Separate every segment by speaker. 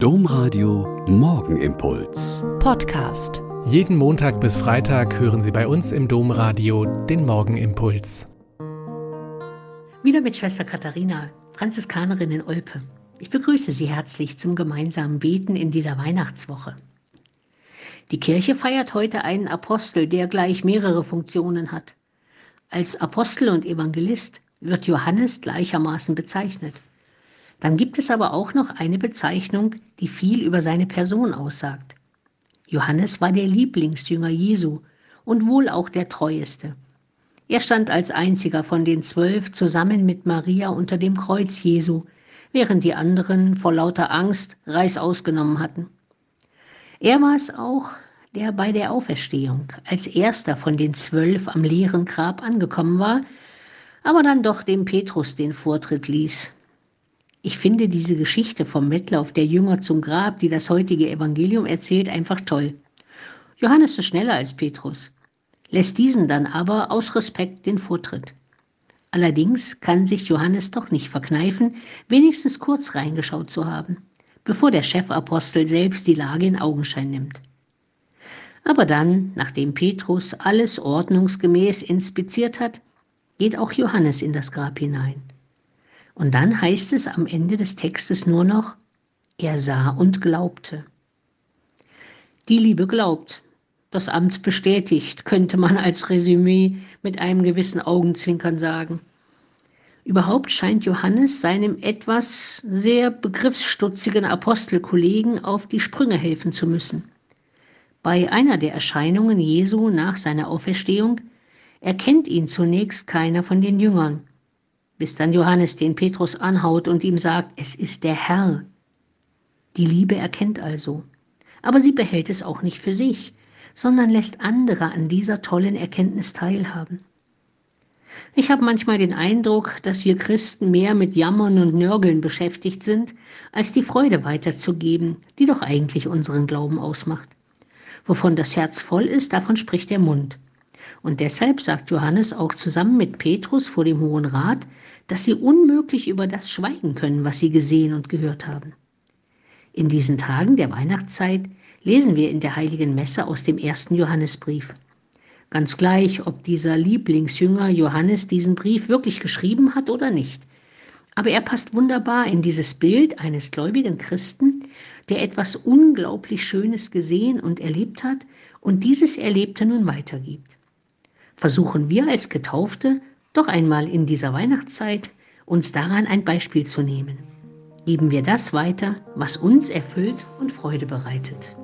Speaker 1: Domradio Morgenimpuls.
Speaker 2: Podcast.
Speaker 3: Jeden Montag bis Freitag hören Sie bei uns im Domradio den Morgenimpuls.
Speaker 4: Wieder mit Schwester Katharina, Franziskanerin in Olpe. Ich begrüße Sie herzlich zum gemeinsamen Beten in dieser Weihnachtswoche. Die Kirche feiert heute einen Apostel, der gleich mehrere Funktionen hat. Als Apostel und Evangelist wird Johannes gleichermaßen bezeichnet. Dann gibt es aber auch noch eine Bezeichnung, die viel über seine Person aussagt. Johannes war der Lieblingsjünger Jesu und wohl auch der treueste. Er stand als einziger von den zwölf zusammen mit Maria unter dem Kreuz Jesu, während die anderen vor lauter Angst Reis ausgenommen hatten. Er war es auch, der bei der Auferstehung als erster von den zwölf am leeren Grab angekommen war, aber dann doch dem Petrus den Vortritt ließ, ich finde diese Geschichte vom Wettlauf der Jünger zum Grab, die das heutige Evangelium erzählt, einfach toll. Johannes ist schneller als Petrus, lässt diesen dann aber aus Respekt den Vortritt. Allerdings kann sich Johannes doch nicht verkneifen, wenigstens kurz reingeschaut zu haben, bevor der Chefapostel selbst die Lage in Augenschein nimmt. Aber dann, nachdem Petrus alles ordnungsgemäß inspiziert hat, geht auch Johannes in das Grab hinein. Und dann heißt es am Ende des Textes nur noch, er sah und glaubte. Die Liebe glaubt. Das Amt bestätigt, könnte man als Resümee mit einem gewissen Augenzwinkern sagen. Überhaupt scheint Johannes seinem etwas sehr begriffsstutzigen Apostelkollegen auf die Sprünge helfen zu müssen. Bei einer der Erscheinungen Jesu nach seiner Auferstehung erkennt ihn zunächst keiner von den Jüngern bis dann Johannes den Petrus anhaut und ihm sagt, es ist der Herr. Die Liebe erkennt also, aber sie behält es auch nicht für sich, sondern lässt andere an dieser tollen Erkenntnis teilhaben. Ich habe manchmal den Eindruck, dass wir Christen mehr mit Jammern und Nörgeln beschäftigt sind, als die Freude weiterzugeben, die doch eigentlich unseren Glauben ausmacht. Wovon das Herz voll ist, davon spricht der Mund. Und deshalb sagt Johannes auch zusammen mit Petrus vor dem Hohen Rat, dass sie unmöglich über das schweigen können, was sie gesehen und gehört haben. In diesen Tagen der Weihnachtszeit lesen wir in der heiligen Messe aus dem ersten Johannesbrief. Ganz gleich, ob dieser Lieblingsjünger Johannes diesen Brief wirklich geschrieben hat oder nicht. Aber er passt wunderbar in dieses Bild eines gläubigen Christen, der etwas unglaublich Schönes gesehen und erlebt hat und dieses Erlebte nun weitergibt versuchen wir als Getaufte doch einmal in dieser Weihnachtszeit uns daran ein Beispiel zu nehmen. Geben wir das weiter, was uns erfüllt und Freude bereitet.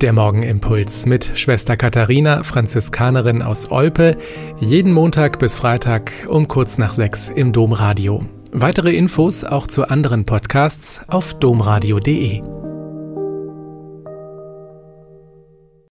Speaker 3: Der Morgenimpuls mit Schwester Katharina, Franziskanerin aus Olpe, jeden Montag bis Freitag um kurz nach sechs im Domradio. Weitere Infos auch zu anderen Podcasts auf domradio.de.